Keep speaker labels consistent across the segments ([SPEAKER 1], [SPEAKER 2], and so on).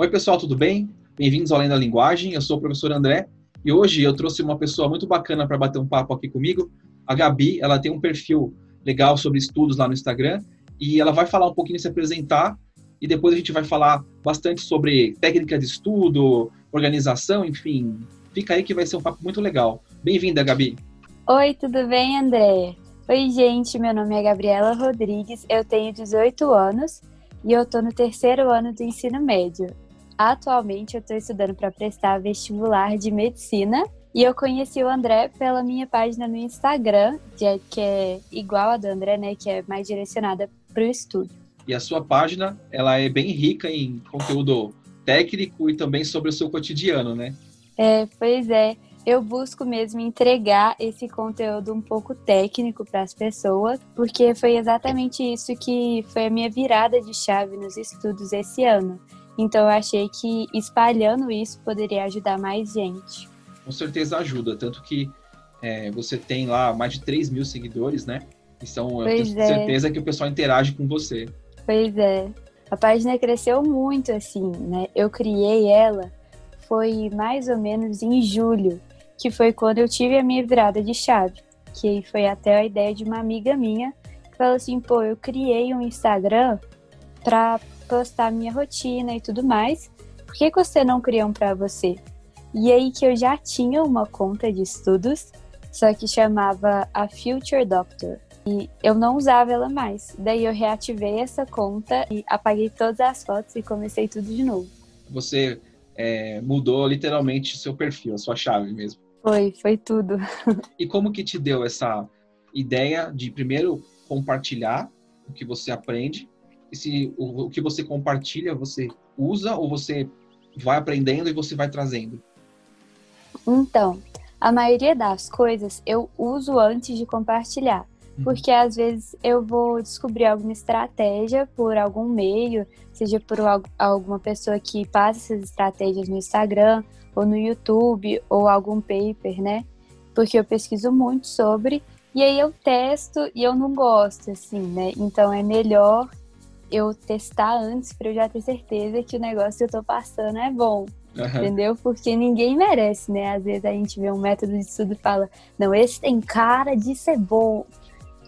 [SPEAKER 1] Oi, pessoal, tudo bem? Bem-vindos ao Além da Linguagem. Eu sou o professor André e hoje eu trouxe uma pessoa muito bacana para bater um papo aqui comigo. A Gabi, ela tem um perfil legal sobre estudos lá no Instagram e ela vai falar um pouquinho, se apresentar e depois a gente vai falar bastante sobre técnica de estudo, organização, enfim. Fica aí que vai ser um papo muito legal. Bem-vinda, Gabi.
[SPEAKER 2] Oi, tudo bem, André? Oi, gente, meu nome é Gabriela Rodrigues, eu tenho 18 anos e eu tô no terceiro ano do ensino médio. Atualmente eu estou estudando para prestar vestibular de medicina e eu conheci o André pela minha página no Instagram, que é igual a do André, né, que é mais direcionada para o estudo.
[SPEAKER 1] E a sua página, ela é bem rica em conteúdo técnico e também sobre o seu cotidiano, né?
[SPEAKER 2] É, pois é. Eu busco mesmo entregar esse conteúdo um pouco técnico para as pessoas, porque foi exatamente isso que foi a minha virada de chave nos estudos esse ano. Então eu achei que espalhando isso poderia ajudar mais gente.
[SPEAKER 1] Com certeza ajuda, tanto que é, você tem lá mais de 3 mil seguidores, né? Então eu tenho é. certeza que o pessoal interage com você.
[SPEAKER 2] Pois é. A página cresceu muito assim, né? Eu criei ela foi mais ou menos em julho, que foi quando eu tive a minha virada de chave. Que foi até a ideia de uma amiga minha que falou assim: pô, eu criei um Instagram para postar minha rotina e tudo mais. Por que, que você não cria um para você? E aí que eu já tinha uma conta de estudos, só que chamava a Future Doctor. E eu não usava ela mais. Daí eu reativei essa conta e apaguei todas as fotos e comecei tudo de novo.
[SPEAKER 1] Você é, mudou literalmente seu perfil, a sua chave mesmo.
[SPEAKER 2] Foi, foi tudo.
[SPEAKER 1] e como que te deu essa ideia de primeiro compartilhar o que você aprende e se o, o que você compartilha você usa ou você vai aprendendo e você vai trazendo?
[SPEAKER 2] Então, a maioria das coisas eu uso antes de compartilhar, uhum. porque às vezes eu vou descobrir alguma estratégia por algum meio, seja por alguma pessoa que passa essas estratégias no Instagram ou no YouTube ou algum paper, né? Porque eu pesquiso muito sobre e aí eu testo e eu não gosto, assim, né? Então é melhor eu testar antes para eu já ter certeza que o negócio que eu tô passando é bom. Uhum. Entendeu? Porque ninguém merece, né? Às vezes a gente vê um método de estudo e fala, não, esse tem cara de ser bom.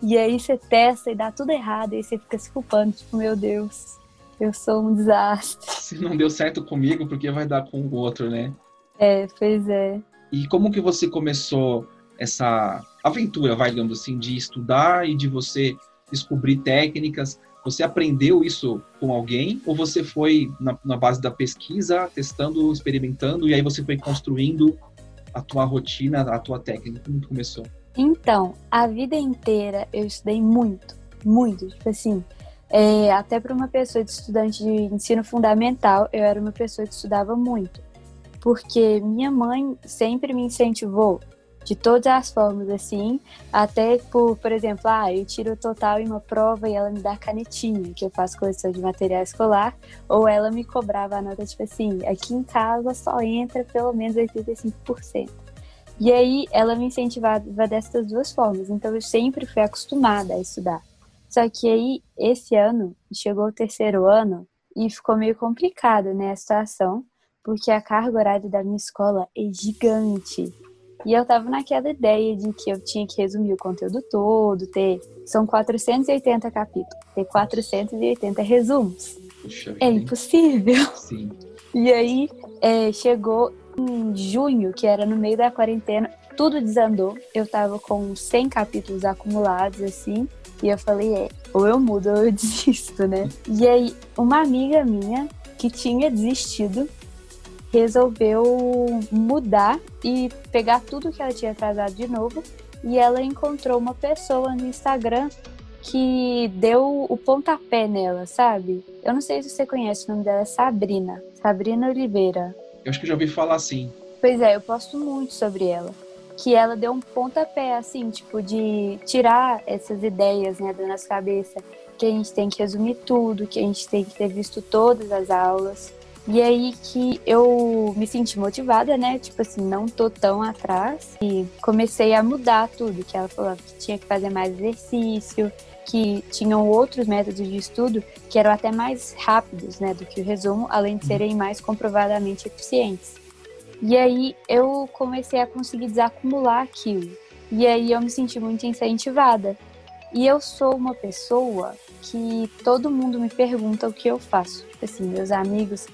[SPEAKER 2] E aí você testa e dá tudo errado, e aí você fica se culpando, tipo, meu Deus, eu sou um desastre.
[SPEAKER 1] Se não deu certo comigo, porque vai dar com o outro, né?
[SPEAKER 2] É, pois é.
[SPEAKER 1] E como que você começou essa aventura, vai, digamos assim, de estudar e de você descobrir técnicas você aprendeu isso com alguém ou você foi na, na, base da pesquisa, testando, experimentando e aí você foi construindo a tua rotina, a tua técnica? Como começou?
[SPEAKER 2] Então, a vida inteira eu estudei muito, muito. Tipo assim, é, até para uma pessoa de estudante de ensino fundamental, eu era uma pessoa que estudava muito. Porque minha mãe sempre me incentivou de todas as formas, assim, até por, por exemplo, ah, eu tiro o total em uma prova e ela me dá canetinha, que eu faço coleção de material escolar, ou ela me cobrava a nota, tipo assim, aqui em casa só entra pelo menos 85%. E aí ela me incentivava dessas duas formas, então eu sempre fui acostumada a estudar. Só que aí, esse ano, chegou o terceiro ano e ficou meio complicada, né, a situação, porque a carga horária da minha escola é gigante. E eu tava naquela ideia de que eu tinha que resumir o conteúdo todo, ter. São 480 capítulos, ter 480 resumos. Puxa, é impossível.
[SPEAKER 1] Sim.
[SPEAKER 2] E aí é, chegou em junho, que era no meio da quarentena, tudo desandou. Eu tava com 100 capítulos acumulados, assim. E eu falei, é, ou eu mudo ou eu desisto, né? E aí, uma amiga minha que tinha desistido resolveu mudar e pegar tudo que ela tinha atrasado de novo. E ela encontrou uma pessoa no Instagram que deu o pontapé nela, sabe? Eu não sei se você conhece, o nome dela é Sabrina. Sabrina Oliveira.
[SPEAKER 1] Eu acho que já ouvi falar assim.
[SPEAKER 2] Pois é, eu posto muito sobre ela. Que ela deu um pontapé, assim, tipo, de tirar essas ideias, né, da nossa cabeça. Que a gente tem que resumir tudo, que a gente tem que ter visto todas as aulas E aí que eu me senti motivada, né? Tipo assim, não tô tão atrás. E comecei a mudar tudo. Que ela falou que tinha que fazer mais exercício, que tinham outros métodos de estudo que eram até mais rápidos, né, do que o resumo, além de serem mais comprovadamente eficientes. E aí eu comecei a conseguir desacumular aquilo. E aí eu me senti muito incentivada. E eu sou uma pessoa que todo mundo me pergunta o que eu faço. Assim, meus amigos,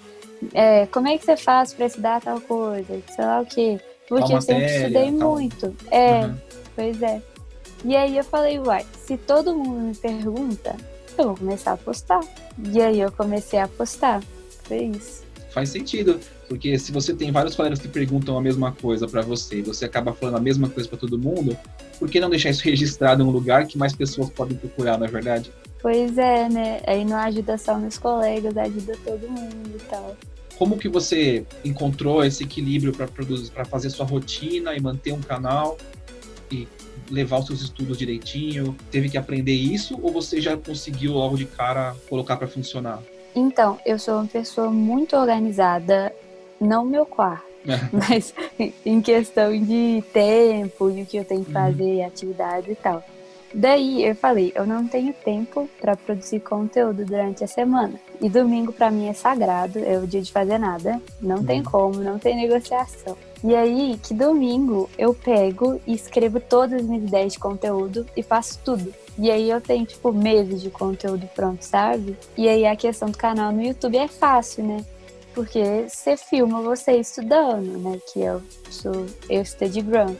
[SPEAKER 2] é, como é que você faz para estudar tal coisa? Sei lá o quê. Porque eu sempre estudei tal... muito. É, uhum. pois é. E aí eu falei, uai, se todo mundo me pergunta, eu vou começar a postar. E aí eu comecei a postar. Foi isso.
[SPEAKER 1] Faz sentido, porque se você tem vários colegas que perguntam a mesma coisa para você e você acaba falando a mesma coisa para todo mundo, por que não deixar isso registrado em um lugar que mais pessoas podem procurar, não é verdade?
[SPEAKER 2] Pois é, né? Aí não ajuda só meus colegas, ajuda todo mundo e tal.
[SPEAKER 1] Como que você encontrou esse equilíbrio para produzir, para fazer sua rotina e manter um canal e levar os seus estudos direitinho? Teve que aprender isso ou você já conseguiu logo de cara colocar para funcionar?
[SPEAKER 2] Então, eu sou uma pessoa muito organizada, não meu quarto, mas em questão de tempo e o que eu tenho que uhum. fazer, uhum. atividades e tal. Daí eu falei, eu não tenho tempo para produzir conteúdo durante a semana. E domingo para mim é sagrado, é o dia de fazer nada, não uhum. tem como, não tem negociação. E aí, que domingo eu pego e escrevo todas as minhas ideias de conteúdo e faço tudo. E aí eu tenho, tipo, meses de conteúdo pronto, sabe? E aí a questão do canal no YouTube é fácil, né? Porque você filma você estudando, né? Que eu sou, eu study Brown.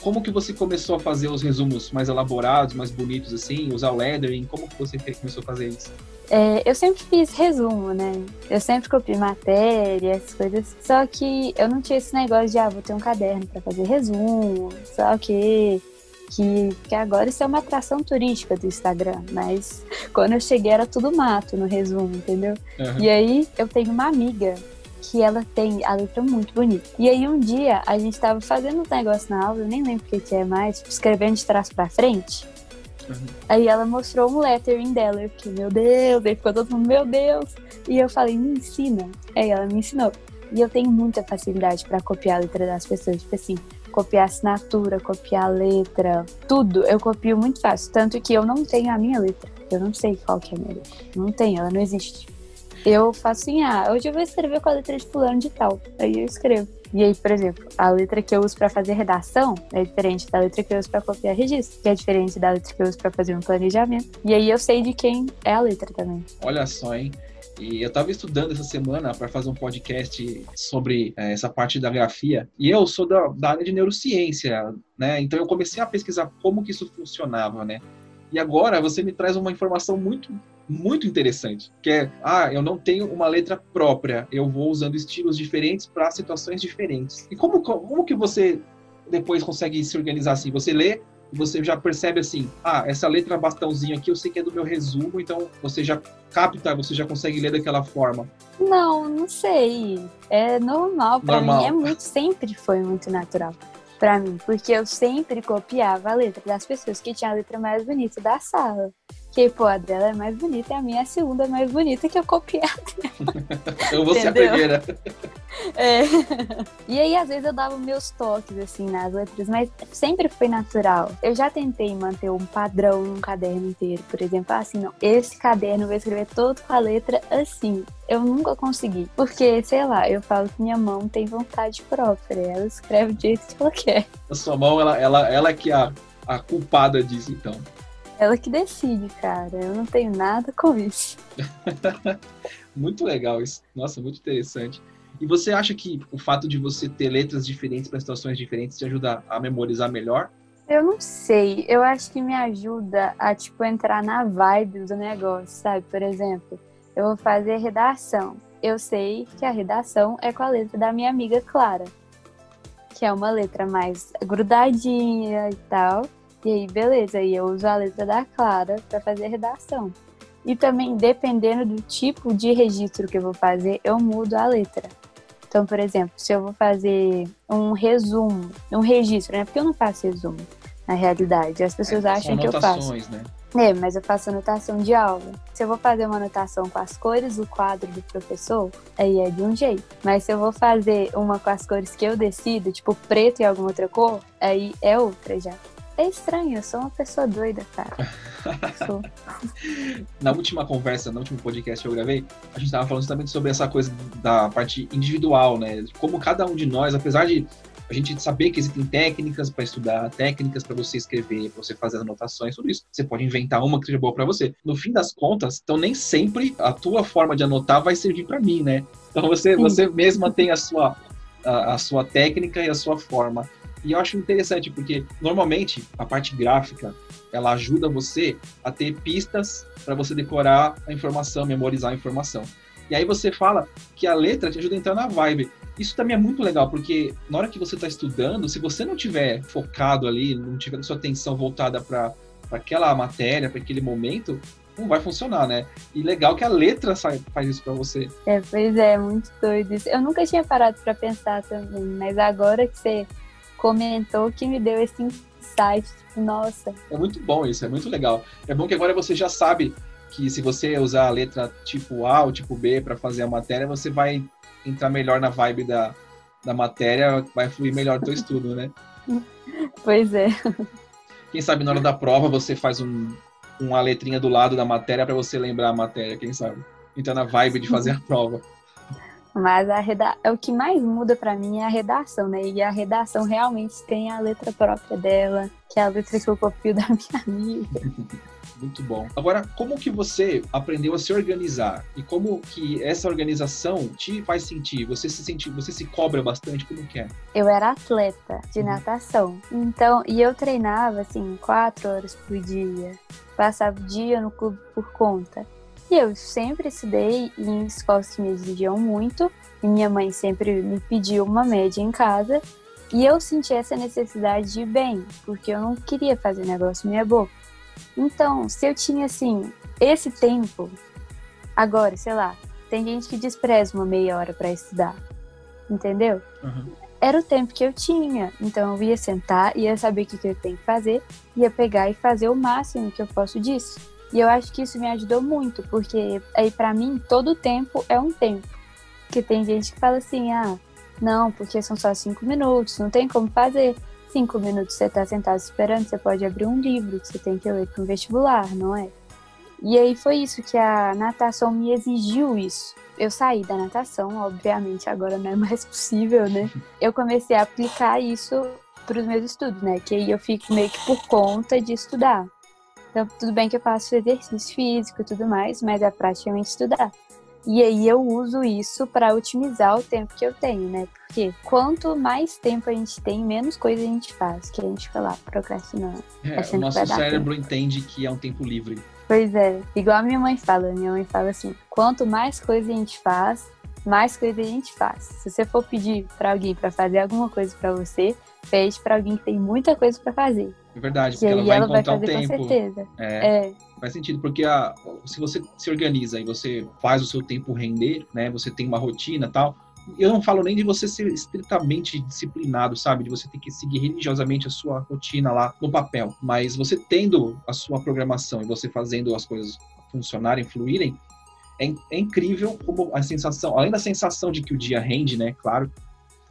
[SPEAKER 1] Como que você começou a fazer os resumos mais elaborados, mais bonitos assim, usar o lettering? Como que você começou a fazer isso?
[SPEAKER 2] É, eu sempre fiz resumo, né? Eu sempre copiei matéria, essas coisas. Só que eu não tinha esse negócio de, ah, vou ter um caderno para fazer resumo, só que que, que agora isso é uma atração turística do Instagram, mas quando eu cheguei era tudo mato no resumo, entendeu? Uhum. E aí eu tenho uma amiga que ela tem a letra muito bonita. E aí um dia a gente tava fazendo um negócio na aula, eu nem lembro o que, que é mais, tipo, escrevendo de trás para frente. Uhum. Aí ela mostrou um lettering dela, eu fiquei, meu Deus, aí ficou todo mundo, meu Deus. E eu falei, me ensina. Aí ela me ensinou. E eu tenho muita facilidade para copiar a letra das pessoas, tipo assim, copiar assinatura, copiar a letra, tudo eu copio muito fácil. Tanto que eu não tenho a minha letra. Eu não sei qual que é a minha letra. Não tenho, ela não existe. Eu faço assim, ah, hoje eu vou escrever com a letra de fulano de tal. Aí eu escrevo. E aí, por exemplo, a letra que eu uso para fazer redação é diferente da letra que eu uso para copiar registro, que é diferente da letra que eu uso para fazer um planejamento. E aí eu sei de quem é a letra também.
[SPEAKER 1] Olha só, hein? E eu estava estudando essa semana para fazer um podcast sobre é, essa parte da grafia. E eu sou da, da, área de neurociência, né? Então eu comecei a pesquisar como que isso funcionava, né? E agora você me traz uma informação muito muito interessante, que é, ah, eu não tenho uma letra própria, eu vou usando estilos diferentes para situações diferentes. E como, como que você depois consegue se organizar assim? Você lê você já percebe assim, ah, essa letra bastãozinho aqui eu sei que é do meu resumo, então você já capta, você já consegue ler daquela forma.
[SPEAKER 2] Não, não sei. É normal, para mim é muito, sempre foi muito natural para mim, porque eu sempre copiava a letra das pessoas que tinham a letra mais bonita da sala. Que, pô, a dela é mais bonita e a minha é a segunda mais bonita que eu copiei
[SPEAKER 1] eu vou ser a primeira.
[SPEAKER 2] É. E aí, às vezes, eu dava meus toques, assim, nas letras, mas sempre foi natural. Eu já tentei manter um padrão num caderno inteiro, por exemplo, assim, não, esse caderno eu vou escrever todo com a letra assim. Eu nunca consegui. Porque, sei lá, eu falo que minha mão tem vontade própria. Ela escreve do jeito que ela quer.
[SPEAKER 1] A sua mão, ela, ela, ela que é a, a culpada disso, então.
[SPEAKER 2] Ela que decide, cara. Eu não tenho nada com isso.
[SPEAKER 1] muito legal isso. Nossa, muito interessante. E você acha que o fato de você ter letras diferentes para situações diferentes te ajuda a memorizar melhor?
[SPEAKER 2] Eu não sei. Eu acho que me ajuda a, tipo, entrar na vibe do negócio, sabe? Por exemplo, eu vou fazer redação. Eu sei que a redação é com a letra da minha amiga Clara, que é uma letra mais grudadinha e tal. E aí, beleza, aí eu uso a letra da Clara para fazer a redação. E também, dependendo do tipo de registro que eu vou fazer, eu mudo a letra. Então, por exemplo, se eu vou fazer um resumo, um registro, né? Porque eu não faço resumo, na realidade. As pessoas é, acham que eu faço. Né? É, mas eu faço anotação de aula. Se eu vou fazer uma anotação com as cores do quadro do professor, aí é de um jeito. Mas se eu vou fazer uma com as cores que eu decido, tipo preto e alguma outra cor, aí é outra já. É estranho, eu sou uma pessoa doida, cara.
[SPEAKER 1] na última conversa, no último podcast que eu gravei, a gente estava falando justamente sobre essa coisa da parte individual, né? Como cada um de nós, apesar de a gente saber que existem técnicas para estudar, técnicas para você escrever, para você fazer as anotações, tudo isso. Você pode inventar uma que seja boa para você. No fim das contas, então nem sempre a tua forma de anotar vai servir para mim, né? Então você, você mesma tem a sua, a, a sua técnica e a sua forma. E eu acho interessante porque normalmente a parte gráfica ela ajuda você a ter pistas para você decorar a informação, memorizar a informação. E aí você fala que a letra te ajuda a entrar na vibe. Isso também é muito legal, porque na hora que você está estudando, se você não tiver focado ali, não tiver sua atenção voltada para aquela matéria, para aquele momento, não vai funcionar, né? E legal que a letra sai, faz isso para você.
[SPEAKER 2] É, pois é, muito doido isso. Eu nunca tinha parado para pensar também, mas agora que você comentou que me deu esse insight, tipo, nossa.
[SPEAKER 1] É muito bom isso, é muito legal. É bom que agora você já sabe que se você usar a letra tipo A ou tipo B para fazer a matéria, você vai entrar melhor na vibe da, da matéria, vai fluir melhor o teu estudo, né?
[SPEAKER 2] Pois é.
[SPEAKER 1] Quem sabe na hora da prova você faz um, uma letrinha do lado da matéria para você lembrar a matéria, quem sabe? Entrar na vibe de fazer a prova.
[SPEAKER 2] Mas a reda... É o que mais muda para mim é a redação, né? E a redação realmente tem a letra própria dela, que é a letra que eu copio da minha amiga.
[SPEAKER 1] Muito bom. Agora, como que você aprendeu a se organizar? E como que essa organização te faz sentir? Você se sente, você se cobra bastante? Como que é?
[SPEAKER 2] Eu era atleta de uhum. natação. Então, e eu treinava assim, quatro horas por dia. Passava o dia no clube por conta. E eu sempre estudei em escolas que me exigiam muito, e minha mãe sempre me pediu uma média em casa, e eu senti essa necessidade de ir bem, porque eu não queria fazer negócio minha boca. Então, se eu tinha assim, esse tempo, agora, sei lá, tem gente que despreza uma meia hora para estudar, entendeu? Uhum. Era o tempo que eu tinha, então eu ia sentar, ia saber o que, que eu tenho que fazer, ia pegar e fazer o máximo que eu posso disso. E eu acho que isso me ajudou muito, porque aí para mim todo tempo é um tempo. Que tem gente que fala assim, ah, não, porque são só cinco minutos, não tem como fazer. Cinco minutos você tá sentado esperando, você pode abrir um livro que você tem que ler para vestibular, não é? E aí foi isso que a natação me exigiu isso. Eu saí da natação, obviamente agora não é mais possível, né? Eu comecei a aplicar isso para os meus estudos, né? Que aí eu fico meio que por conta de estudar. Então, tudo bem que eu faço exercício físico e tudo mais, mas é praticamente estudar. E aí eu uso isso para otimizar o tempo que eu tenho, né? Porque quanto mais tempo a gente tem, menos coisa a gente faz, que a gente fica lá procrastinando.
[SPEAKER 1] É, o nosso cérebro entende que é um tempo livre.
[SPEAKER 2] Pois é, igual a minha mãe fala, minha mãe fala assim, quanto mais coisa a gente faz, mais coisa a gente faz. Se você for pedir para alguém para fazer alguma coisa para você, pede para alguém que tem muita coisa para fazer.
[SPEAKER 1] É verdade, porque ela vai ela encontrar vai
[SPEAKER 2] fazer
[SPEAKER 1] o tempo.
[SPEAKER 2] Com certeza.
[SPEAKER 1] É, é. Faz sentido, porque a, se você se organiza e você faz o seu tempo render, né? Você tem uma rotina tal. Eu não falo nem de você ser estritamente disciplinado, sabe? De você ter que seguir religiosamente a sua rotina lá no papel. Mas você tendo a sua programação e você fazendo as coisas funcionarem, fluírem, é, é incrível como a sensação, além da sensação de que o dia rende, né? Claro,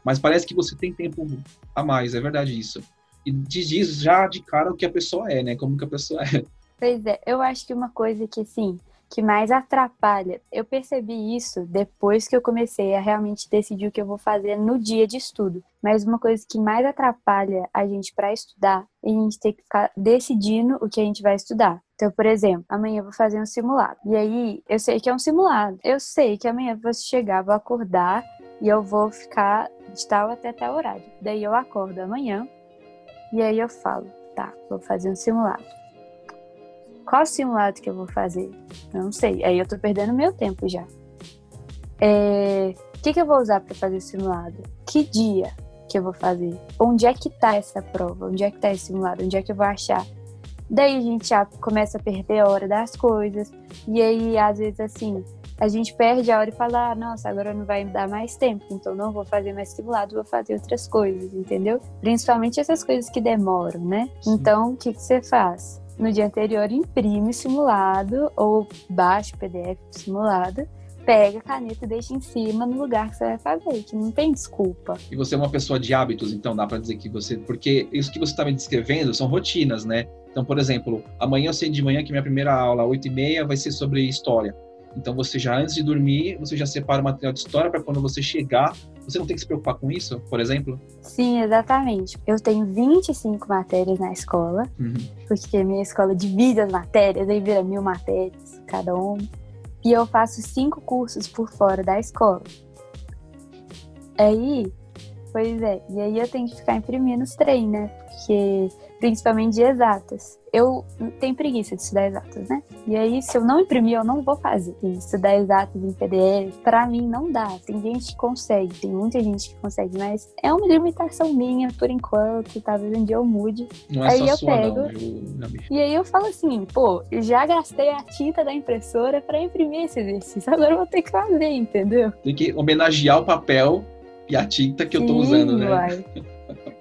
[SPEAKER 1] mas parece que você tem tempo a mais, é verdade isso e diz já de cara o que a pessoa é, né? Como que a pessoa é.
[SPEAKER 2] Pois é, eu acho que uma coisa que, assim, que mais atrapalha, eu percebi isso depois que eu comecei a realmente decidir o que eu vou fazer no dia de estudo. Mas uma coisa que mais atrapalha a gente para estudar é a gente ter que ficar decidindo o que a gente vai estudar. Então, por exemplo, amanhã eu vou fazer um simulado. E aí, eu sei que é um simulado. Eu sei que amanhã eu vou chegar, vou acordar e eu vou ficar de tal até tal horário. Daí eu acordo amanhã, e aí eu falo, tá, vou fazer um simulado. Qual simulado que eu vou fazer? Eu não sei. Aí eu tô perdendo meu tempo já. É... O que, que eu vou usar para fazer o simulado? Que dia que eu vou fazer? Onde é que tá essa prova? Onde é que tá esse simulado? Onde é que eu vou achar? Daí a gente já começa a perder a hora das coisas. E aí, às vezes, assim, a gente perde a hora e fala, ah, nossa, agora não vai me dar mais tempo, então não vou fazer mais simulado, vou fazer outras coisas, entendeu? Principalmente essas coisas que demoram, né? Sim. Então, o que, que você faz? No dia anterior imprime o simulado ou baixa o PDF do simulado pega a caneta e deixa em cima no lugar que você vai fazer, que não tem desculpa.
[SPEAKER 1] E você é uma pessoa de hábitos, então dá para dizer que você. Porque isso que você está me descrevendo são rotinas, né? Então, por exemplo, amanhã eu sei de manhã que minha primeira aula, 8h30, vai ser sobre história. Então, você já antes de dormir, você já separa o material de história para quando você chegar, você não tem que se preocupar com isso, por exemplo?
[SPEAKER 2] Sim, exatamente. Eu tenho 25 matérias na escola, uhum. porque minha escola divide as matérias, aí vira mil matérias cada uma e eu faço cinco cursos por fora da escola. Aí, pois é, e aí eu tenho que ficar imprimindo os trem, né? Porque principalmente de exatas. Eu tenho preguiça de estudar exatas, né? E aí, se eu não imprimir, eu não vou fazer. E estudar exatas em PDF, pra mim, não dá. Tem gente que consegue, tem muita gente que consegue, mas é uma limitação minha por enquanto. Talvez um dia eu mude.
[SPEAKER 1] Não é
[SPEAKER 2] aí eu
[SPEAKER 1] sua,
[SPEAKER 2] pego.
[SPEAKER 1] Não,
[SPEAKER 2] e aí eu falo assim, pô, já gastei a tinta da impressora pra imprimir esse exercício. Agora eu vou ter que fazer, entendeu?
[SPEAKER 1] Tem que homenagear o papel e a tinta que Sim, eu tô usando, né? Uai.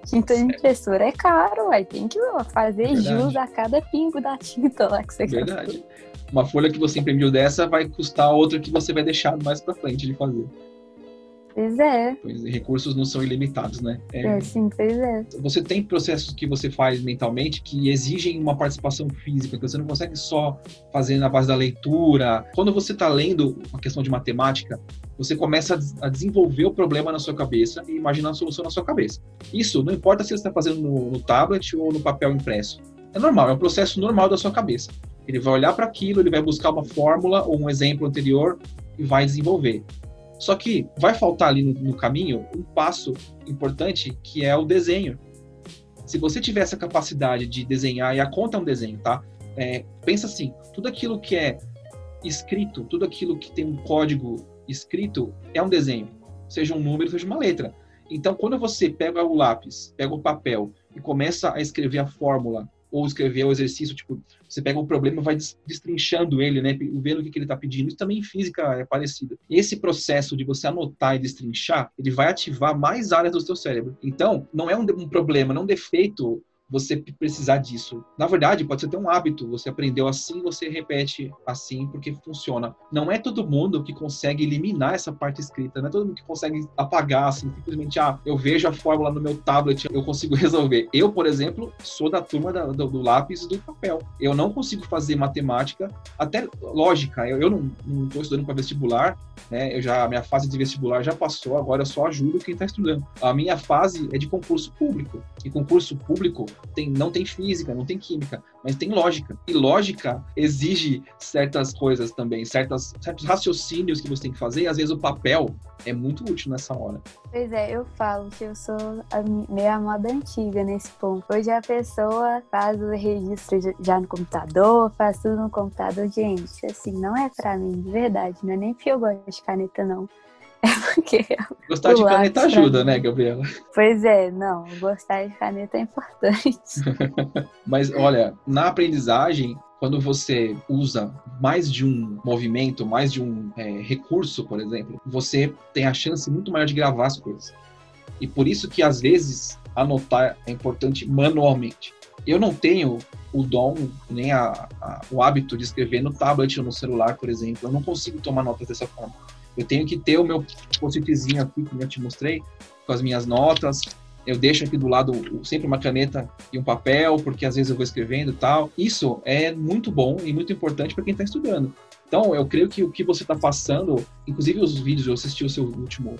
[SPEAKER 2] Tinta de impressora é caro, aí tem que fazer Verdade. jus a cada pingo da tinta lá que você
[SPEAKER 1] Verdade. Gastou. Uma folha que você imprimiu dessa vai custar outra que você vai deixar mais para frente de fazer.
[SPEAKER 2] Pois é.
[SPEAKER 1] Pois, recursos não são ilimitados, né?
[SPEAKER 2] É, é, sim, pois é.
[SPEAKER 1] Você tem processos que você faz mentalmente que exigem uma participação física, que você não consegue só fazer na base da leitura. Quando você está lendo uma questão de matemática, você começa a desenvolver o problema na sua cabeça e imaginar a solução na sua cabeça. Isso não importa se você está fazendo no, no tablet ou no papel impresso. É normal, é um processo normal da sua cabeça. Ele vai olhar para aquilo, ele vai buscar uma fórmula ou um exemplo anterior e vai desenvolver. Só que vai faltar ali no, no caminho um passo importante que é o desenho. Se você tiver essa capacidade de desenhar, e a conta é um desenho, tá? É, pensa assim, tudo aquilo que é escrito, tudo aquilo que tem um código escrito é um desenho, seja um número, seja uma letra. Então, quando você pega o lápis, pega o papel e começa a escrever a fórmula ou escrever o exercício, tipo, você pega um problema e vai destrinchando ele, né, vendo o que, que ele está pedindo. Isso também em física é parecido. Esse processo de você anotar e destrinchar, ele vai ativar mais áreas do seu cérebro. Então, não é um, um problema, não é um defeito você precisar disso. Na verdade, pode ser até um hábito. Você aprendeu assim, você repete assim porque funciona. Não é todo mundo que consegue eliminar essa parte escrita. Não é todo mundo que consegue apagar assim, simplesmente, ah, eu vejo a fórmula no meu tablet, eu consigo resolver. Eu, por exemplo, sou da turma da, do, do, lápis e do papel. Eu não consigo fazer matemática, até lógica. Eu, eu não estou estudando para vestibular, né? Eu já a minha fase de vestibular já passou. Agora eu só ajudo quem está estudando. A minha fase é de concurso público. E concurso público tem, não tem física, não tem química, mas tem lógica. E lógica exige certas coisas também, certas, certos raciocínios que você tem que fazer, e às vezes o papel é muito útil nessa hora.
[SPEAKER 2] Pois é, eu falo que eu sou a meia moda antiga nesse ponto. Hoje a pessoa faz o registro já no computador, faz tudo no computador. Gente, assim, não é pra mim, de verdade, não é nem porque eu gosto de caneta, não. É porque.
[SPEAKER 1] Gostar de caneta ajuda, né, Gabriela?
[SPEAKER 2] Pois é, não. Gostar de caneta é importante.
[SPEAKER 1] Mas, olha, na aprendizagem, quando você usa mais de um movimento, mais de um é, recurso, por exemplo, você tem a chance muito maior de gravar as coisas. E por isso que, às vezes, anotar é importante manualmente. Eu não tenho o dom, nem a, a, o hábito de escrever no tablet ou no celular, por exemplo. Eu não consigo tomar notas dessa forma. Eu tenho que ter o meu post-itzinho aqui, que eu te mostrei, com as minhas notas. Eu deixo aqui do lado sempre uma caneta e um papel, porque às vezes eu vou escrevendo e tal. Isso é muito bom e muito importante para quem está estudando. Então, eu creio que o que você está passando, inclusive os vídeos, eu assisti o seu último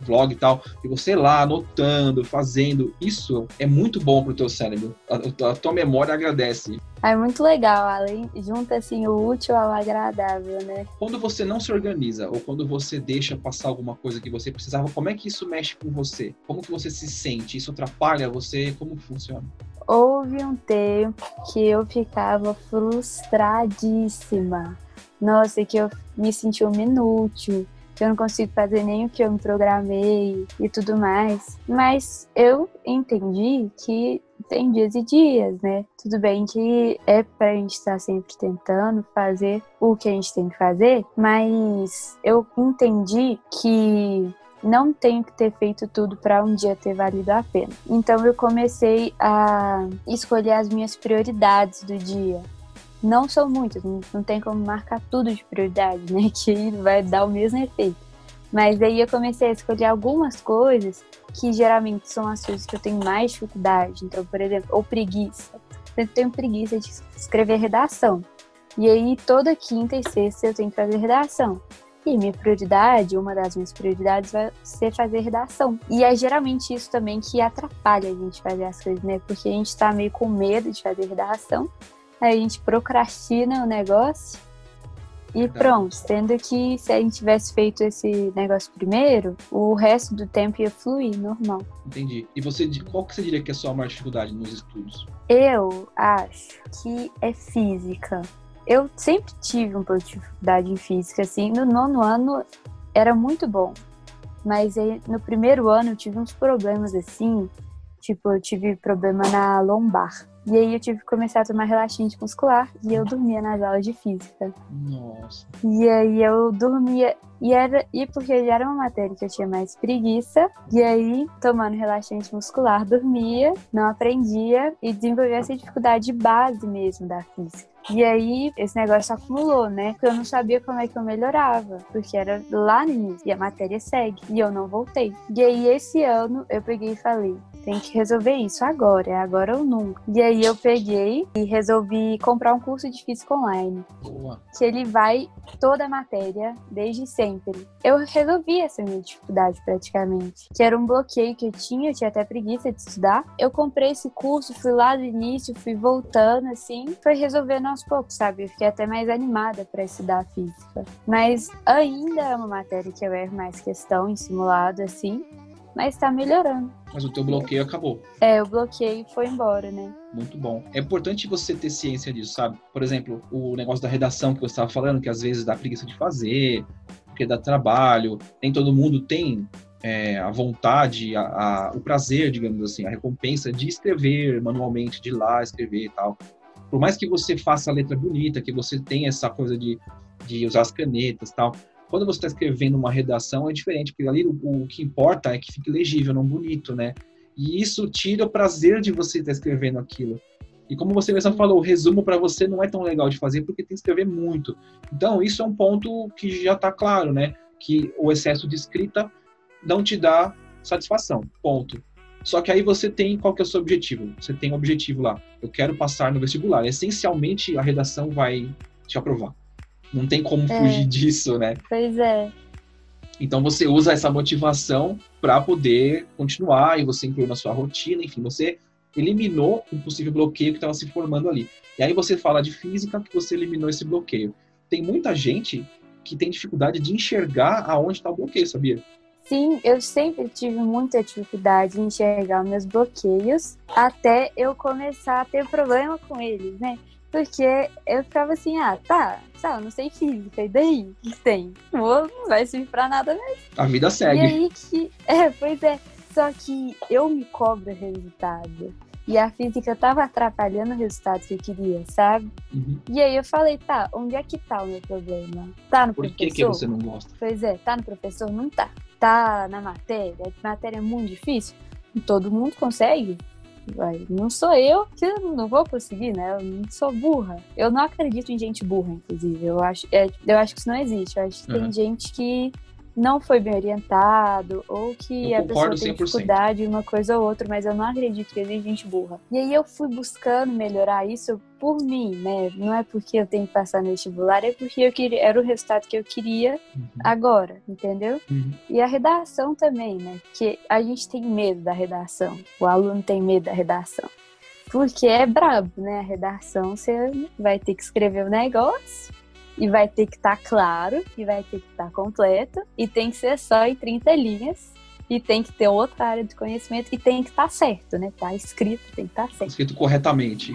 [SPEAKER 1] vlog e tal, e você lá anotando, fazendo, isso é muito bom pro teu cérebro. A, a tua memória agradece.
[SPEAKER 2] É muito legal, além junta assim o útil ao agradável, né?
[SPEAKER 1] Quando você não se organiza ou quando você deixa passar alguma coisa que você precisava, como é que isso mexe com você? Como que você se sente? Isso atrapalha você? Como funciona?
[SPEAKER 2] Houve um tempo que eu ficava frustradíssima. Nossa, que eu me senti um inútil que eu não consigo fazer nem o que eu me programei e tudo mais. Mas eu entendi que tem dias e dias, né? Tudo bem que é pra gente estar sempre tentando fazer o que a gente tem que fazer, mas eu entendi que não tenho que ter feito tudo para um dia ter valido a pena. Então eu comecei a escolher as minhas prioridades do dia. Não são muitas, não tem como marcar tudo de prioridade, né? Que vai dar o mesmo efeito. Mas aí eu comecei a escolher algumas coisas que geralmente são as coisas que eu tenho mais dificuldade. Então, por exemplo, ou preguiça. Eu tenho preguiça de escrever redação. E aí, toda quinta e sexta eu tenho que fazer redação. E minha prioridade, uma das minhas prioridades vai ser fazer redação. E é geralmente isso também que atrapalha a gente fazer as coisas, né? Porque a gente tá meio com medo de fazer redação, a gente procrastina o negócio e pronto, sendo que se a gente tivesse feito esse negócio primeiro, o resto do tempo ia fluir, normal.
[SPEAKER 1] Entendi. E você, qual que você diria que é a sua maior dificuldade nos estudos?
[SPEAKER 2] Eu acho que é física. Eu sempre tive um pouco de dificuldade em física, assim. No nono ano era muito bom. Mas no primeiro ano eu tive uns problemas assim. Tipo, eu tive problema na lombar. E aí eu tive que começar a tomar relaxante muscular e eu dormia nas aulas de física.
[SPEAKER 1] Nossa.
[SPEAKER 2] E aí eu dormia e era e porque era uma matéria que eu tinha mais preguiça, e aí tomando relaxante muscular, dormia, não aprendia e desenvolvia essa dificuldade base mesmo da física. E aí, esse negócio acumulou, né? Porque eu não sabia como é que eu melhorava. Porque era lá no início. E a matéria segue. E eu não voltei. E aí, esse ano, eu peguei e falei: tem que resolver isso agora, é agora ou nunca. E aí eu peguei e resolvi comprar um curso de física online.
[SPEAKER 1] Boa.
[SPEAKER 2] Que ele vai toda a matéria, desde sempre. Eu resolvi essa minha dificuldade praticamente. Que era um bloqueio que eu tinha, eu tinha até preguiça de estudar. Eu comprei esse curso, fui lá do início, fui voltando assim, foi resolvendo aos poucos, sabe? Eu fiquei até mais animada para estudar física. Mas ainda é uma matéria que eu erro mais questão em simulado, assim mas tá melhorando.
[SPEAKER 1] Mas o teu bloqueio acabou.
[SPEAKER 2] É, o bloqueio foi embora, né?
[SPEAKER 1] Muito bom. É importante você ter ciência disso, sabe? Por exemplo, o negócio da redação que você estava falando, que às vezes dá preguiça de fazer, porque dá trabalho. Nem todo mundo tem é, a vontade, a, a, o prazer, digamos assim, a recompensa de escrever manualmente, de ir lá escrever e tal. Por mais que você faça a letra bonita, que você tenha essa coisa de, de usar as canetas e tal, quando você está escrevendo uma redação é diferente, porque ali o, o, que importa é que fique legível, não bonito, né? E isso tira o prazer de você estar tá escrevendo aquilo. E como você mesmo falou, o resumo para você não é tão legal de fazer porque tem que escrever muito. Então, isso é um ponto que já está claro, né? Que o excesso de escrita não te dá satisfação. Ponto. Só que aí você tem qual que é o seu objetivo? Você tem um objetivo lá. Eu quero passar no vestibular. Essencialmente, a redação vai te aprovar. Não tem como é. fugir disso, né?
[SPEAKER 2] Pois é.
[SPEAKER 1] Então você usa essa motivação para poder continuar e você inclui na sua rotina, enfim, você eliminou um possível bloqueio que estava se formando ali. E aí você fala de física que você eliminou esse bloqueio. Tem muita gente que tem dificuldade de enxergar aonde está o bloqueio, sabia?
[SPEAKER 2] Sim, eu sempre tive muita dificuldade em enxergar meus bloqueios até eu começar a ter problema com eles, né? Porque eu ficava assim, ah, tá, tá, eu não sei física, e daí? O que tem? Não vai servir pra nada mesmo.
[SPEAKER 1] A vida segue.
[SPEAKER 2] E aí que. É, pois é. Só que eu me cobro resultado. E a física tava atrapalhando o resultado que eu queria, sabe?
[SPEAKER 1] Uhum.
[SPEAKER 2] E aí eu falei, tá, onde é que tá o meu problema? Tá no
[SPEAKER 1] Por
[SPEAKER 2] professor?
[SPEAKER 1] Por que, que você não gosta?
[SPEAKER 2] Pois é, tá no professor? Não tá. Tá na matéria? A matéria é muito difícil? Todo mundo consegue? Não sou eu que não vou conseguir, né? Eu não sou burra. Eu não acredito em gente burra, inclusive. Eu acho, é, eu acho que isso não existe. Eu acho que uhum. tem gente que não foi bem orientado ou que
[SPEAKER 1] eu
[SPEAKER 2] a pessoa tem dificuldade em uma coisa ou outra, mas eu não acredito que existe gente burra. E aí eu fui buscando melhorar isso por mim, né? Não é porque eu tenho que passar no vestibular, é porque eu queria, era o resultado que eu queria uhum. agora, entendeu?
[SPEAKER 1] Uhum.
[SPEAKER 2] E a redação também, né? Que a gente tem medo da redação. O aluno tem medo da redação. Porque é brabo, né? A redação, você vai ter que escrever o negócio e vai ter que estar tá claro, e vai ter que estar tá completo, e tem que ser só em 30 linhas, e tem que ter outra área de conhecimento, e tem que estar tá certo, né? Tá escrito, tem que estar tá certo.
[SPEAKER 1] Escrito corretamente.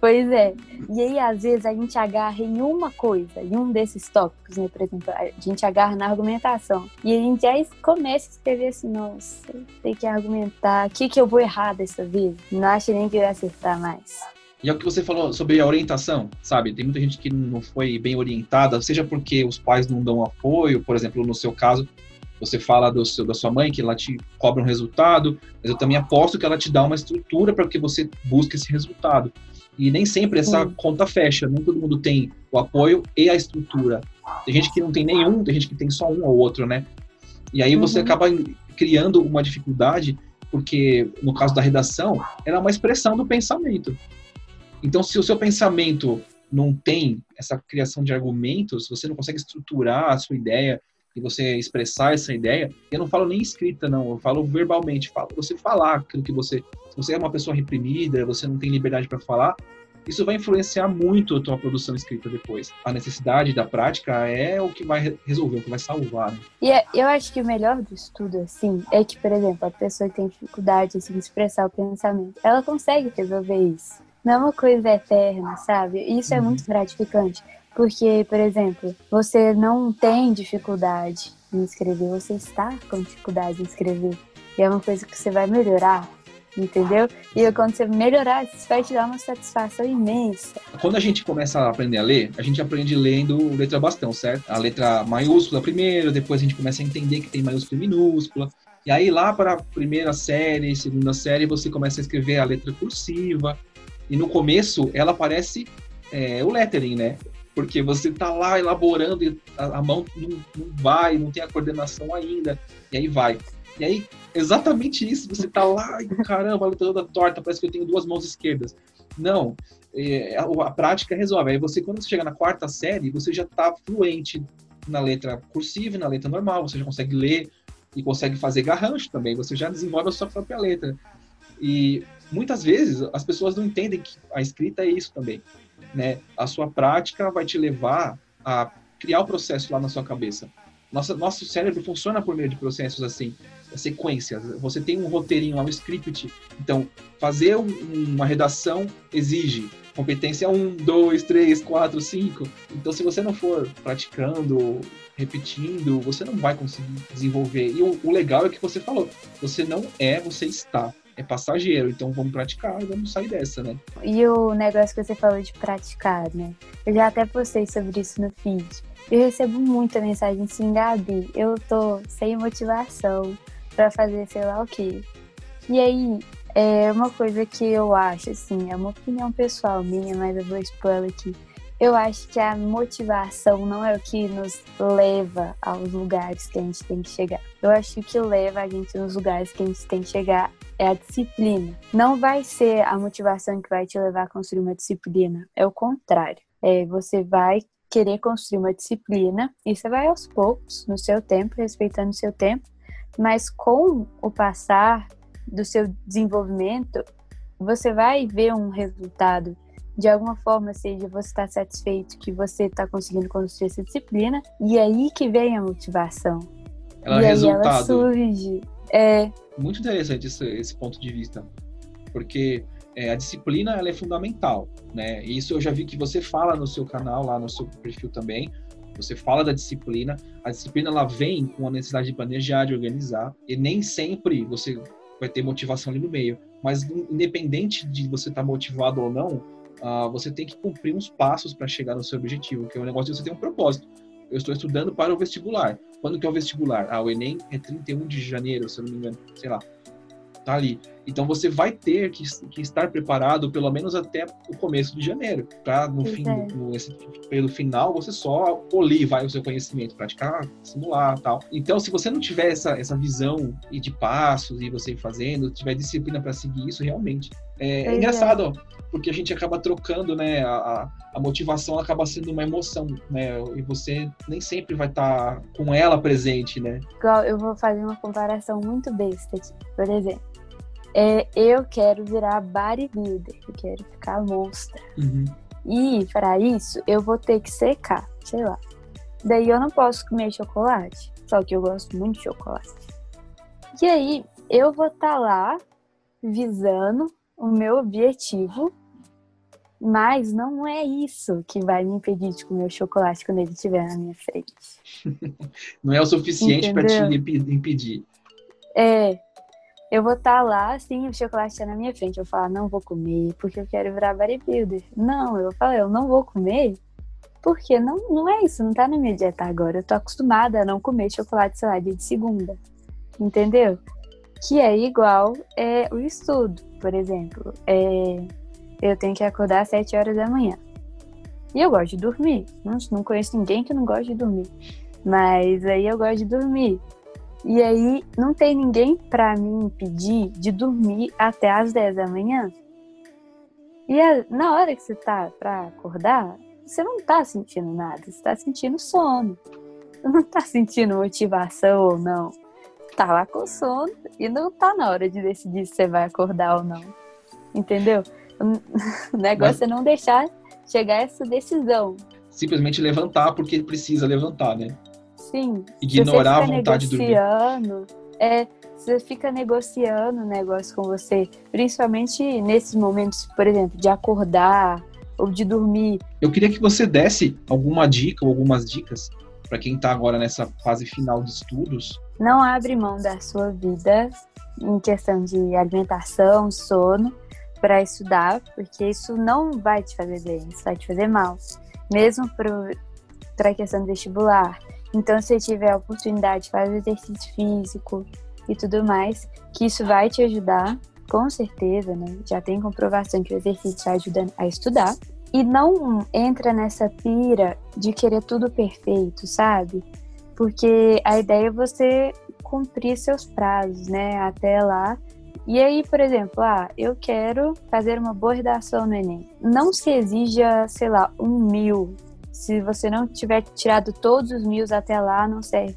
[SPEAKER 2] Pois é. E aí, às vezes, a gente agarra em uma coisa, em um desses tópicos, né? Por exemplo, a gente agarra na argumentação. E a gente já começa a escrever assim, nossa, tem que argumentar. O que, que eu vou errar dessa vez? Não acho nem que eu ia acertar mais.
[SPEAKER 1] E é o que você falou sobre a orientação, sabe? Tem muita gente que não foi bem orientada, seja porque os pais não dão apoio, por exemplo, no seu caso, Você fala do seu, da sua mãe que ela te cobra um resultado, mas eu também aposto que ela te dá uma estrutura para que você busque esse resultado. E nem sempre essa Sim. conta fecha, nem todo mundo tem o apoio e a estrutura. Tem gente que não tem nenhum, tem gente que tem só um ou outro, né? E aí você uhum. acaba criando uma dificuldade, porque no caso da redação, era uma expressão do pensamento. Então, se o seu pensamento não tem essa criação de argumentos, você não consegue estruturar a sua ideia e você expressar essa ideia, eu não falo nem escrita, não, eu falo verbalmente, falo, você falar aquilo que você. Se você é uma pessoa reprimida, você não tem liberdade para falar, isso vai influenciar muito a tua produção escrita depois. A necessidade da prática é o que vai resolver, o que vai salvar. Né?
[SPEAKER 2] E é, eu acho que o melhor do estudo, assim, é que, por exemplo, a pessoa que tem dificuldade assim, de expressar o pensamento, ela consegue resolver isso. Não é uma coisa eterna, sabe? Isso é uhum. muito gratificante. Porque, por exemplo, você não tem dificuldade em escrever, você está com dificuldade em escrever. E é uma coisa que você vai melhorar entendeu? E quando você melhorar, isso vai te dar uma satisfação imensa.
[SPEAKER 1] Quando a gente começa a aprender a ler, a gente aprende lendo letra bastão, certo? A letra maiúscula primeiro, depois a gente começa a entender que tem maiúscula e minúscula. E aí lá para a primeira série, segunda série, você começa a escrever a letra cursiva. E no começo ela parece é, o lettering, né? Porque você tá lá elaborando e a, a mão não, não vai, não tem a coordenação ainda. E aí vai. E aí, exatamente isso, você tá lá e caramba, a luta toda torta, parece que eu tenho duas mãos esquerdas. Não, é, a, a, prática resolve. Aí você, quando você chega na quarta série, você já tá fluente na letra cursiva e na letra normal, você já consegue ler e consegue fazer garrancho também, você já desenvolve a sua própria letra. E muitas vezes as pessoas não entendem que a escrita é isso também. Né? A sua prática vai te levar a criar o processo lá na sua cabeça. Nossa, nosso cérebro funciona por meio de processos assim sequências. Você tem um roteirinho lá, um script. Então, fazer um, uma redação exige competência 1, 2, 3, 4, 5. Então, se você não for praticando, repetindo, você não vai conseguir desenvolver. E o, o legal é que você falou: você não é, você está é passageiro, então vamos praticar e vamos sair dessa, né?
[SPEAKER 2] E o negócio que você falou de praticar, né? Eu já até postei sobre isso no feed. Eu recebo muita mensagem assim, Gabi, eu tô sem motivação, para fazer sei lá o quê. E aí, é uma coisa que eu acho, assim, é uma opinião pessoal minha, mas eu vou expor ela aqui. Eu acho que a motivação não é o que nos leva aos lugares que a gente tem que chegar. Eu acho que o que leva a gente nos lugares que a gente tem que chegar é a disciplina. Não vai ser a motivação que vai te levar a construir uma disciplina. É o contrário. É, você vai querer construir uma disciplina e você vai aos poucos, no seu tempo, respeitando o seu tempo, mas com o passar do seu desenvolvimento, você vai ver um resultado. De alguma forma, seja você está satisfeito que você está conseguindo construir essa disciplina, e aí que vem a motivação.
[SPEAKER 1] Ela e é resultado. ela
[SPEAKER 2] surge. É.
[SPEAKER 1] Muito interessante esse, esse ponto de vista, porque é, a disciplina ela é fundamental, né? E isso eu já vi que você fala no seu canal, lá no seu perfil também, você fala da disciplina, a disciplina ela vem com a necessidade de planejar, de organizar, e nem sempre você vai ter motivação ali no meio. Mas independente de você estar tá motivado ou não, uh, você tem que cumprir uns passos para chegar no seu objetivo, que é o negócio de você ter um propósito. Eu estou estudando para o vestibular. Quando que é o vestibular? Ah, o Enem é 31 de janeiro, se eu não me engano, sei lá tá ali. Então você vai ter que, que estar preparado pelo menos até o começo de janeiro, para no fim, é. no, nesse período final, você só polir vai o seu conhecimento, praticar, simular, tal. Então, se você não tiver essa, essa visão e de passos e você ir fazendo, tiver disciplina para seguir isso, realmente é, é engraçado. É porque a gente acaba trocando, né? A, a motivação acaba sendo uma emoção, né? E você nem sempre vai estar tá com ela presente, né?
[SPEAKER 2] Igual, eu vou fazer uma comparação muito besta aqui. Por exemplo, é, eu quero virar bodybuilder, eu quero ficar monstra.
[SPEAKER 1] Uhum.
[SPEAKER 2] E para isso, eu vou ter que secar, sei lá. Daí eu não posso comer chocolate, só que eu gosto muito de chocolate. E aí, eu vou estar tá lá visando o meu objetivo, mas não é isso que vai me impedir de comer o chocolate quando ele estiver na minha frente.
[SPEAKER 1] não é o suficiente para te impedir.
[SPEAKER 2] É, eu vou estar tá lá, assim, o chocolate está na minha frente. Eu vou falar, não vou comer, porque eu quero virar bodybuilder. Não, eu falar, eu não vou comer, Porque não, não é isso, não tá na minha dieta agora. Eu tô acostumada a não comer chocolate, sei lá, dia de segunda. Entendeu? Que é igual é, o estudo, por exemplo. É, eu tenho que acordar às 7 horas da manhã. E eu gosto de dormir. Não, não conheço ninguém que não gosta de dormir. Mas aí eu gosto de dormir. E aí não tem ninguém para me impedir de dormir até às 10 da manhã. E a, na hora que você tá para acordar, você não tá sentindo nada, você tá sentindo sono. Você não tá sentindo motivação ou não. Tá lá com sono e não tá na hora de decidir se você vai acordar ou não. Entendeu? O negócio Mas... é não deixar chegar a essa decisão.
[SPEAKER 1] Simplesmente levantar porque precisa levantar, né?
[SPEAKER 2] Sim.
[SPEAKER 1] Ignorar a vontade de dormir.
[SPEAKER 2] É, você fica negociando o negócio com você, principalmente nesses momentos, por exemplo, de acordar ou de dormir.
[SPEAKER 1] Eu queria que você desse alguma dica ou algumas dicas para quem está agora nessa fase final de estudos.
[SPEAKER 2] Não abre mão da sua vida em questão de alimentação, sono, para estudar, porque isso não vai te fazer bem, isso vai te fazer mal. Mesmo para a questão do vestibular. Então, se você tiver a oportunidade de fazer exercício físico e tudo mais, que isso vai te ajudar, com certeza, né? Já tem comprovação que o exercício vai ajudando a estudar. E não entra nessa pira de querer tudo perfeito, sabe? Porque a ideia é você cumprir seus prazos, né? Até lá. E aí, por exemplo, ah, eu quero fazer uma boa redação no Enem. Não se exija, sei lá, um mil. Se você não tiver tirado todos os mil até lá, não serve.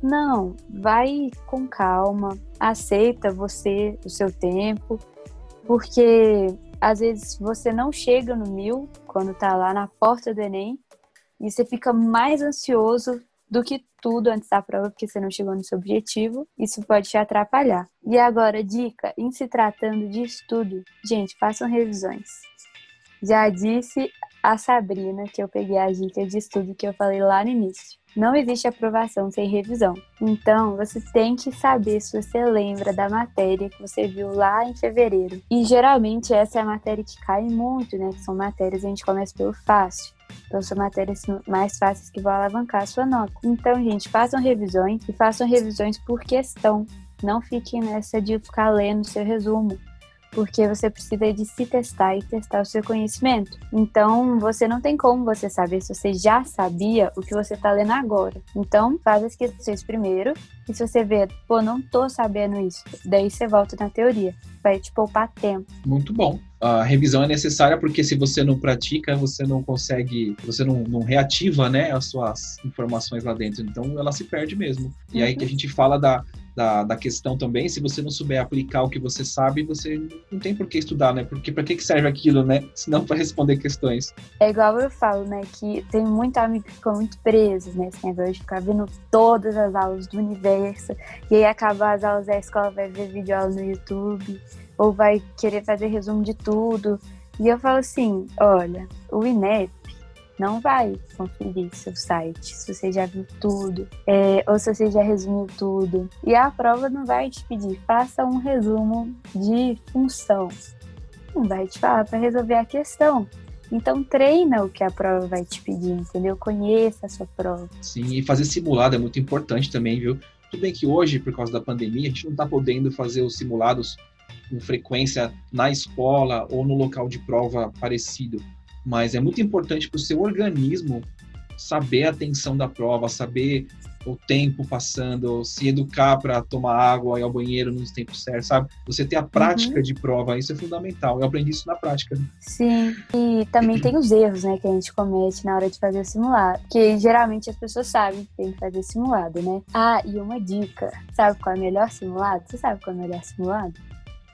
[SPEAKER 2] Não, vai com calma, aceita você, o seu tempo, porque às vezes você não chega no mil quando tá lá na porta do Enem e você fica mais ansioso do que tudo antes da prova, porque você não chegou no seu objetivo, isso pode te atrapalhar. E agora, dica: em se tratando de estudo, gente, façam revisões. Já disse a Sabrina que eu peguei a dica de estudo que eu falei lá no início. Não existe aprovação sem revisão. Então, você tem que saber se você lembra da matéria que você viu lá em fevereiro. E geralmente essa é a matéria que cai muito, né? Que são matérias a gente começa pelo fácil. Então, são matérias mais fáceis que vão alavancar a sua nota. Então, gente, façam revisões e façam revisões por questão. Não fiquem nessa de ficar lendo seu resumo porque você precisa de se testar e testar o seu conhecimento. Então, você não tem como você saber se você já sabia o que você está lendo agora. Então, faz as questões primeiro, e se você vê, pô, não tô sabendo isso, daí você volta na teoria. Vai te poupar tempo.
[SPEAKER 1] Muito bom a revisão é necessária porque se você não pratica, você não consegue, você não, não reativa, né, as suas informações lá dentro. Então ela se perde mesmo. E uhum. aí que a gente fala da, da, da, questão também, se você não souber aplicar o que você sabe, você não tem por que estudar, né? Porque para que serve aquilo, né? Se não para responder questões.
[SPEAKER 2] É igual eu falo, né? Que tem muito amigo que ficam muito nesse né? negócio de ficar vendo todas as aulas do universo. E aí acabar as aulas da escola, vai ver vídeo aula no YouTube ou vai querer fazer resumo de tudo. E eu falo assim: olha, o INEP não vai conferir seu site se você já viu tudo, é, ou se você já resumiu tudo. E a prova não vai te pedir, faça um resumo de função. Não vai te falar para resolver a questão. Então treina o que a prova vai te pedir, entendeu? Conheça a sua prova.
[SPEAKER 1] Sim, e fazer simulado é muito importante também, viu? Tudo bem que hoje, por causa da pandemia, a gente não está podendo fazer os simulados com frequência na escola ou no local de prova parecido, mas é muito importante para o seu organismo saber a tensão da prova, saber o tempo passando, se educar para tomar água e ao banheiro nos tempos certos, sabe? Você ter a prática uhum. de prova, isso é fundamental. Eu aprendi isso na prática.
[SPEAKER 2] Sim, e também tem os erros, né, que a gente comete na hora de fazer simulado, que geralmente as pessoas sabem que tem que fazer simulado, né? Ah, e uma dica, sabe qual é o melhor simulado? Você sabe qual é o melhor simulado?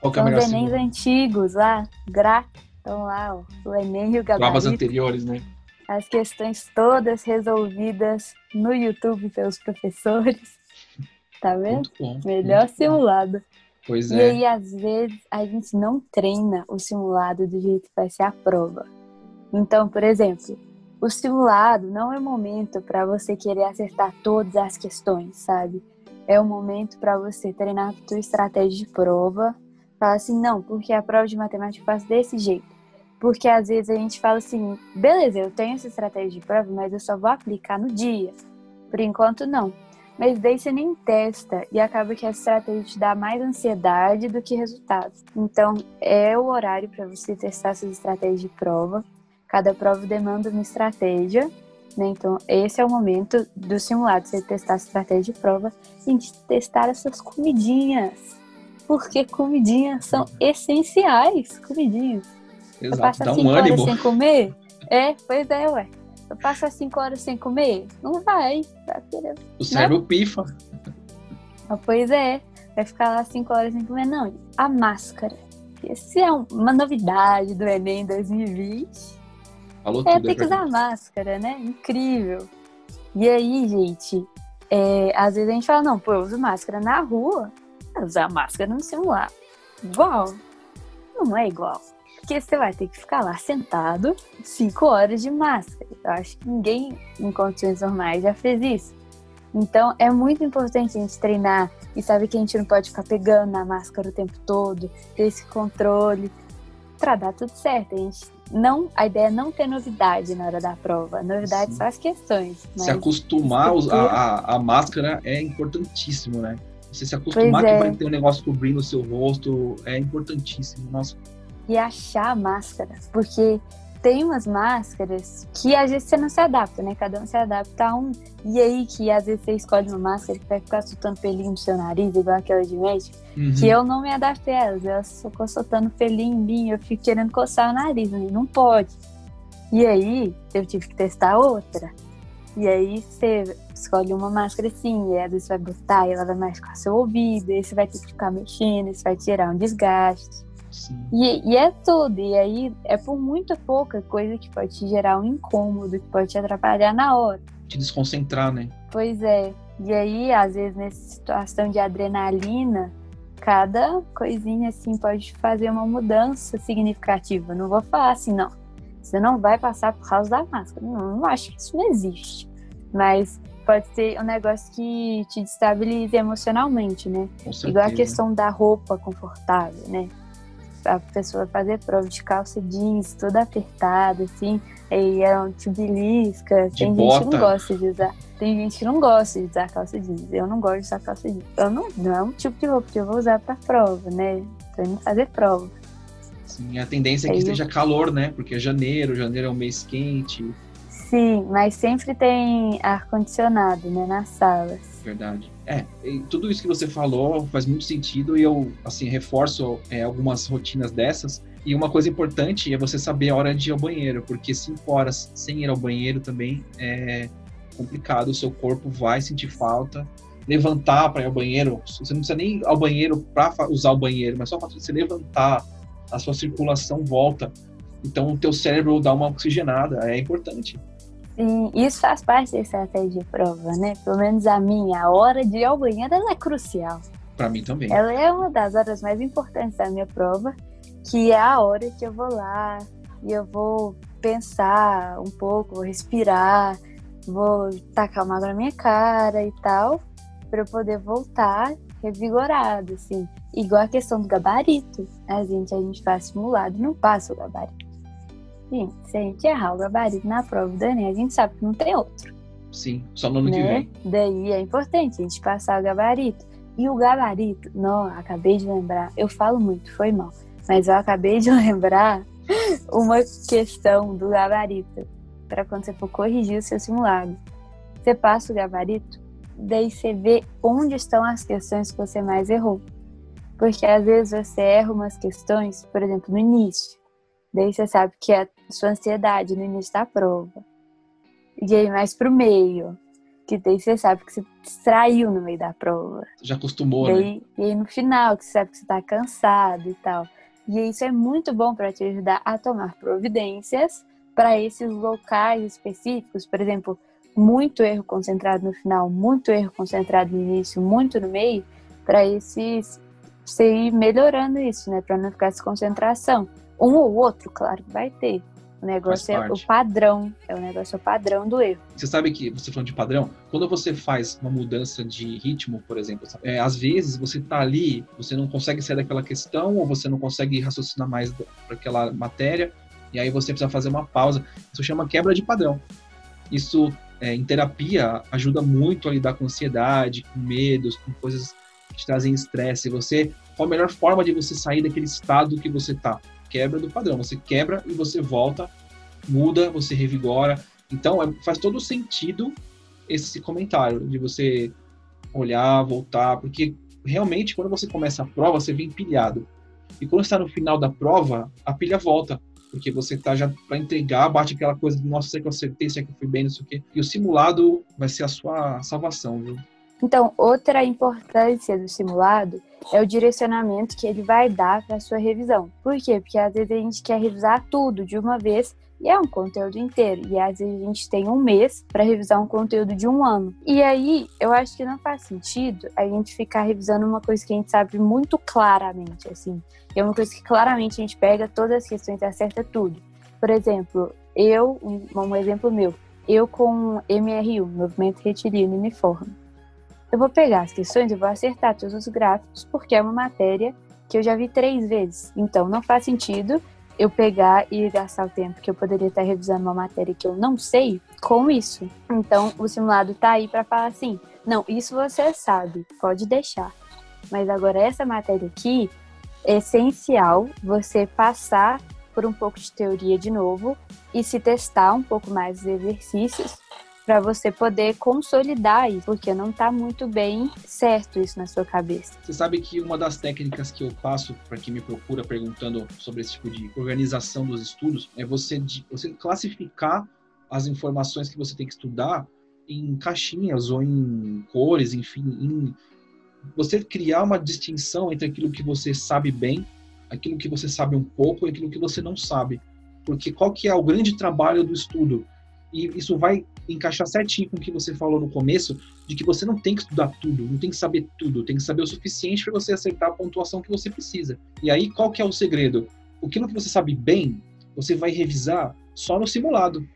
[SPEAKER 1] Qual São
[SPEAKER 2] os Enems antigos lá, gra, estão lá, ó, o Enem e o Gabarito.
[SPEAKER 1] Provas anteriores, né?
[SPEAKER 2] As questões todas resolvidas no YouTube pelos professores. Tá vendo?
[SPEAKER 1] Bom,
[SPEAKER 2] Melhor simulado.
[SPEAKER 1] Pois
[SPEAKER 2] e
[SPEAKER 1] é.
[SPEAKER 2] aí, às vezes, a gente não treina o simulado do jeito que vai ser a prova. Então, por exemplo, o simulado não é momento para você querer acertar todas as questões, sabe? É o momento para você treinar a sua estratégia de prova Fala assim, não, porque a prova de matemática faço desse jeito. Porque às vezes a gente fala assim, beleza, eu tenho essa estratégia de prova, mas eu só vou aplicar no dia. Por enquanto, não. Mas daí você nem testa e acaba que a estratégia te dá mais ansiedade do que resultados. Então, é o horário para você testar suas estratégias de prova. Cada prova demanda uma estratégia, né? Então, esse é o momento do simulado, você testar a estratégia de prova e de testar essas comidinhas. Porque comidinhas são essenciais, comidinhas.
[SPEAKER 1] Exato,
[SPEAKER 2] passar
[SPEAKER 1] dá um
[SPEAKER 2] cinco
[SPEAKER 1] ânimo.
[SPEAKER 2] horas sem comer? É, pois é, ué. Eu passar cinco horas sem comer? Não vai. querer.
[SPEAKER 1] O cérebro pifa.
[SPEAKER 2] Ah, pois é. Vai ficar lá cinco horas sem comer? Não. A máscara. Esse é um- uma novidade do Enem 2020.
[SPEAKER 1] Falou
[SPEAKER 2] É, tem que usar máscara, né? Incrível. E aí, gente, é, às vezes a gente fala, não, pô, eu uso máscara na rua. Eu usar máscara no celular. Igual. Não é igual. Porque você vai ter que ficar lá sentado cinco horas de máscara. Eu acho que ninguém em condições normais já fez isso. Então é muito importante a gente treinar e saber que a gente não pode ficar pegando na máscara o tempo todo, ter esse controle pra dar tudo certo. A gente não, a ideia é não ter novidade na hora da prova. A novidade
[SPEAKER 1] Sim.
[SPEAKER 2] são as questões.
[SPEAKER 1] Se
[SPEAKER 2] mas-
[SPEAKER 1] acostumar a a, a, máscara é importantíssimo, né? Você se acostumar que
[SPEAKER 2] é.
[SPEAKER 1] vai ter um negócio cobrindo o seu rosto é importantíssimo. Nossa,
[SPEAKER 2] e achar a máscara. Porque tem umas máscaras que às vezes você não se adapta, né? Cada um se adapta a um. E aí que às vezes você escolhe uma máscara que vai ficar soltando pelinho do seu nariz, igual aquela de médico,
[SPEAKER 1] Uhum.
[SPEAKER 2] que eu não me adaptei a elas. Elas ficam soltando pelinho em mim, eu fico querendo coçar o nariz, né? Não pode. E aí eu tive que testar outra. E aí você escolhe uma máscara assim, e às vezes você vai botar e ela vai machucar seu ouvido, e aí você vai ter que ficar mexendo, isso vai tirar um desgaste. E, e é tudo. E aí é por muito pouca coisa que pode te gerar um incômodo, que pode te atrapalhar na hora.
[SPEAKER 1] Te desconcentrar, né?
[SPEAKER 2] Pois é. E aí, às vezes, nessa situação de adrenalina, cada coisinha assim pode fazer uma mudança significativa. Não vou falar assim, não. Você não vai passar por causa da máscara. Não, não acho que isso não existe. Mas pode ser um negócio que te destabilize emocionalmente, né? Igual a questão da roupa confortável, né? A pessoa fazer prova de calça jeans toda apertada, assim, aí é um tipo de Tem gente que
[SPEAKER 1] bota.
[SPEAKER 2] não gosta de usar. Tem gente que não gosta de usar calça jeans. Eu não gosto de usar calça jeans. Eu não, não é um tipo de roupa que eu vou usar pra prova, né? Tô indo fazer prova.
[SPEAKER 1] Sim, a tendência é que
[SPEAKER 2] Aí eu-
[SPEAKER 1] esteja calor, né? Porque é janeiro, janeiro é um mês quente,
[SPEAKER 2] Sim, mas sempre tem ar-condicionado, né, nas salas.
[SPEAKER 1] verdade. É, tudo isso que você falou faz muito sentido e eu, assim, reforço é, algumas rotinas dessas. E uma coisa importante é você saber a hora de ir ao banheiro, porque cinco horas sem ir ao banheiro também é complicado, o seu corpo vai sentir falta. Levantar para ir ao banheiro, você não precisa nem ir ao banheiro para usar o banheiro, mas só para você levantar, a sua circulação volta. Então o teu cérebro dá uma oxigenada, é importante.
[SPEAKER 2] Sim, isso faz parte da estratégia de prova, né? Pelo menos a minha, a hora de ir ao banheiro, ela é crucial.
[SPEAKER 1] Para mim também.
[SPEAKER 2] Ela é uma das horas mais importantes da minha prova, que é a hora que eu vou lá e eu vou pensar um pouco, vou respirar, vou tacar uma água na minha cara e tal, para eu poder voltar revigorado, assim. Igual a questão do gabarito. A gente, a gente faz simulado e não passa o gabarito. Gente, se a gente errar o gabarito na prova do Enem, a gente sabe que não tem outro
[SPEAKER 1] Sim, só no ano que
[SPEAKER 2] né?
[SPEAKER 1] vem.
[SPEAKER 2] Daí é importante a gente passar o gabarito. E o gabarito, não, acabei de lembrar, eu falo muito, foi mal, mas eu acabei de lembrar uma questão do gabarito para quando você for corrigir o seu simulado. Você passa o gabarito, daí você vê onde estão as questões que você mais errou. Porque às vezes você erra umas questões, por exemplo, no início. Daí você sabe que é a sua ansiedade no início da prova. E aí mais pro meio. Que daí você sabe que você distraiu no meio da prova.
[SPEAKER 1] Já acostumou, né?
[SPEAKER 2] Daí, E aí no final, que você sabe que você tá cansado e tal. E isso é muito bom para te ajudar a tomar providências para esses locais específicos. Por exemplo, muito erro concentrado no final, muito erro concentrado no início, muito no meio, para esses você ir melhorando isso, né? Para não ficar essa concentração. Um ou outro, claro que vai ter. O negócio é o padrão. É o negócio é o padrão do erro.
[SPEAKER 1] Você sabe que, você falando de padrão, quando você faz uma mudança de ritmo, por exemplo, é, às vezes você tá ali, você não consegue sair daquela questão, ou você não consegue raciocinar mais para aquela matéria, E aí você precisa fazer uma pausa. Isso chama quebra de padrão. Isso, é, em terapia, ajuda muito a lidar com ansiedade, com medos, com coisas que te trazem estresse. Você, qual a melhor forma de você sair daquele estado que você tá? Quebra do padrão. Você quebra e você volta, muda, você revigora. Então, é, faz todo sentido esse comentário de você olhar, voltar, porque realmente quando você começa a prova, você vem pilhado. E quando está no final da prova, a pilha volta, porque você está já para entregar, bate aquela coisa de nossa, será que eu acertei, será que eu fui bem, não sei o quê. E o simulado vai ser a sua salvação, viu?
[SPEAKER 2] Então, outra importância do simulado é o direcionamento que ele vai dar para a sua revisão. Por quê? Porque às vezes a gente quer revisar tudo de uma vez e é um conteúdo inteiro. E às vezes a gente tem um mês para revisar um conteúdo de um ano. E aí, eu acho que não faz sentido a gente ficar revisando uma coisa que a gente sabe muito claramente, assim. É uma coisa que claramente a gente pega todas as questões e acerta tudo. Por exemplo, eu, um, um exemplo meu, eu com MRU, Movimento Retilíneo Uniforme. Eu vou pegar as questões e vou acertar todos os gráficos, porque é uma matéria que eu já vi três vezes. Então, não faz sentido eu pegar e gastar o tempo que eu poderia estar revisando uma matéria que eu não sei com isso. Então, o simulado tá aí para falar assim: não, isso você sabe, pode deixar. Mas agora, essa matéria aqui é essencial você passar por um pouco de teoria de novo e se testar um pouco mais os exercícios para você poder consolidar isso, porque não está muito bem certo isso na sua cabeça.
[SPEAKER 1] Você sabe que uma das técnicas que eu passo para quem me procura perguntando sobre esse tipo de organização dos estudos é você, você classificar as informações que você tem que estudar em caixinhas ou em cores, enfim, em você criar uma distinção entre aquilo que você sabe bem, aquilo que você sabe um pouco e aquilo que você não sabe. Porque qual que é o grande trabalho do estudo? E isso vai encaixar certinho com o que você falou no começo, de que você não tem que estudar tudo, não tem que saber tudo, tem que saber o suficiente para você acertar a pontuação que você precisa. E aí, qual que é o segredo? Aquilo que você sabe bem, você vai revisar só no simulado.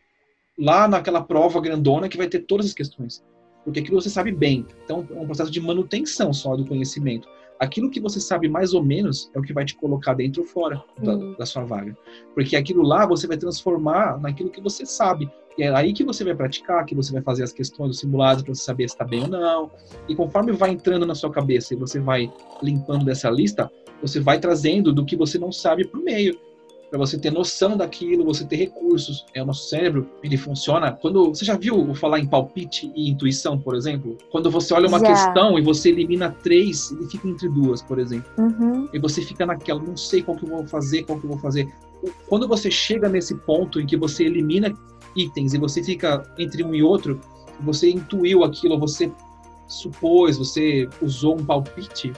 [SPEAKER 1] Lá naquela prova grandona que vai ter todas as questões. Porque aquilo você sabe bem. Então, é um processo de manutenção só do conhecimento aquilo que você sabe mais ou menos é o que vai te colocar dentro ou fora da, da, sua vaga. Porque aquilo lá você vai transformar naquilo que você sabe. É aí que você vai praticar, que você vai fazer as questões dos simulados para você saber se está bem ou não. E conforme vai entrando na sua cabeça e você vai limpando dessa lista, você vai trazendo do que você não sabe para o meio para você ter noção daquilo, você ter recursos. É o nosso cérebro, ele funciona. Quando você já viu falar em palpite e intuição, por exemplo? Quando você olha uma já. questão e você elimina três e fica entre duas, por exemplo.
[SPEAKER 2] Uhum.
[SPEAKER 1] E você fica naquela, não sei qual que eu vou fazer, qual que eu vou fazer. Quando você chega nesse ponto em que você elimina itens e você fica entre um e outro, você intuiu aquilo, você supôs, você usou um palpite,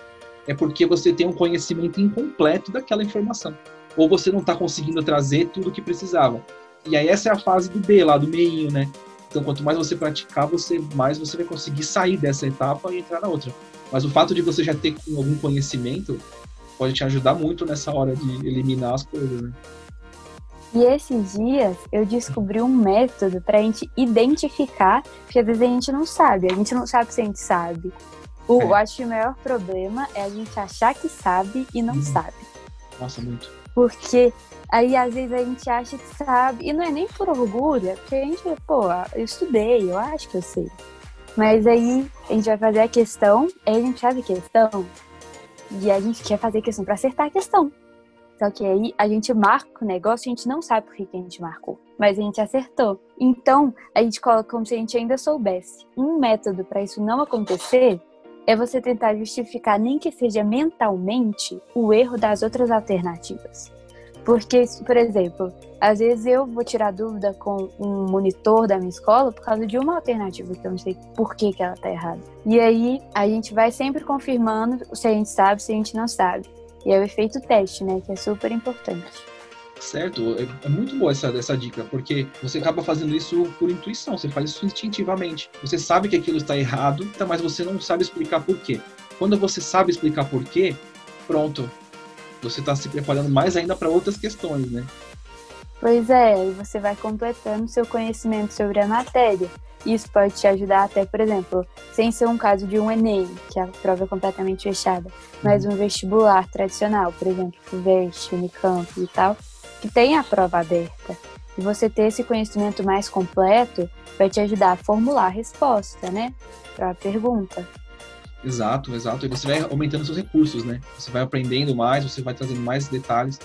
[SPEAKER 1] é porque você tem um conhecimento incompleto daquela informação ou você não está conseguindo trazer tudo o que precisava. E aí essa é a fase do B, lá do meinho, né? Então, quanto mais você praticar, você mais você vai conseguir sair dessa etapa e entrar na outra. Mas o fato de você já ter algum conhecimento pode te ajudar muito nessa hora de eliminar as coisas, né?
[SPEAKER 2] E esses dias eu descobri um método para a gente identificar, porque às vezes a gente não sabe, a gente não sabe se a gente sabe. O, é. Eu acho que o maior problema é a gente achar que sabe e não uhum. sabe.
[SPEAKER 1] Nossa, muito.
[SPEAKER 2] Porque aí às vezes a gente acha que sabe, e não é nem por orgulho, é porque a gente, pô, eu estudei, eu acho que eu sei. Mas aí a gente vai fazer a questão, aí a gente faz a questão, e a gente quer fazer a questão para acertar a questão. Só que aí a gente marca o negócio a gente não sabe por que, a gente marcou, mas a gente acertou. Então, a gente coloca como se a gente ainda soubesse. Um método para isso não acontecer é você tentar justificar, nem que seja mentalmente, o erro das outras alternativas. Porque, por exemplo, às vezes eu vou tirar dúvida com um monitor da minha escola por causa de uma alternativa que eu não sei por que, que ela tá errada. E aí a gente vai sempre confirmando se a gente sabe, se a gente não sabe. E é o efeito teste, né? Que é super importante
[SPEAKER 1] certo? É, é, muito boa essa, essa dica, porque você acaba fazendo isso por intuição, você faz isso instintivamente. Você sabe que aquilo está errado, tá, mas você não sabe explicar por quê. Quando você sabe explicar por quê, pronto, você está se preparando mais ainda para outras questões, né?
[SPEAKER 2] Pois é, e você vai completando seu conhecimento sobre a matéria. Isso pode te ajudar até, por exemplo, sem ser um caso de um Enem, que a prova é completamente fechada, mas uhum. um vestibular tradicional, por exemplo, FUVEST, Unicamp e tal, que tem a prova aberta. E você ter esse conhecimento mais completo vai te ajudar a formular a resposta, né? Para a pergunta.
[SPEAKER 1] Exato, exato. E você vai aumentando seus recursos, né? Você vai aprendendo mais, você vai trazendo mais detalhes.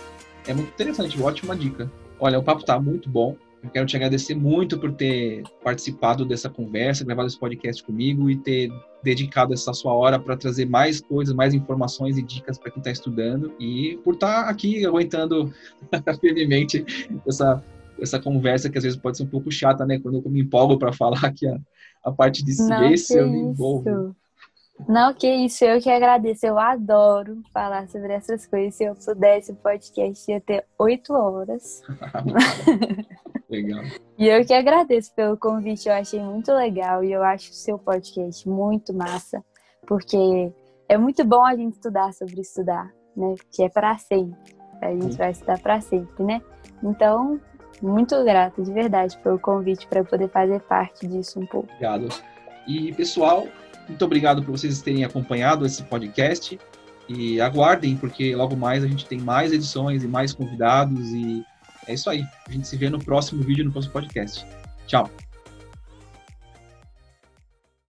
[SPEAKER 1] É muito interessante, ótima dica. Olha, o papo tá muito bom. Eu quero te agradecer muito por ter participado dessa conversa, gravado esse podcast comigo e ter dedicado essa sua hora para trazer mais coisas, mais informações e dicas para quem está estudando e por estar tá aqui aguentando firmemente essa essa conversa que às vezes pode ser um pouco chata, né? Quando eu me empolgo para falar aqui a, a parte de ciência, eu me envolvo.
[SPEAKER 2] Não, que isso, eu que agradeço. Eu adoro falar sobre essas coisas. Se eu pudesse, o podcast ia ter oito horas.
[SPEAKER 1] legal.
[SPEAKER 2] E eu que agradeço pelo convite, eu achei muito legal e eu acho o seu podcast muito massa, porque é muito bom a gente estudar sobre estudar, né? Que é para sempre. A gente vai estudar para sempre, né? Então, muito grata, de verdade, pelo convite para poder fazer parte disso um pouco.
[SPEAKER 1] Obrigado. E, pessoal, muito obrigado por vocês terem acompanhado esse podcast. E aguardem, porque logo mais a gente tem mais edições e mais convidados. E é isso aí. A gente se vê no próximo vídeo, no próximo podcast. Tchau.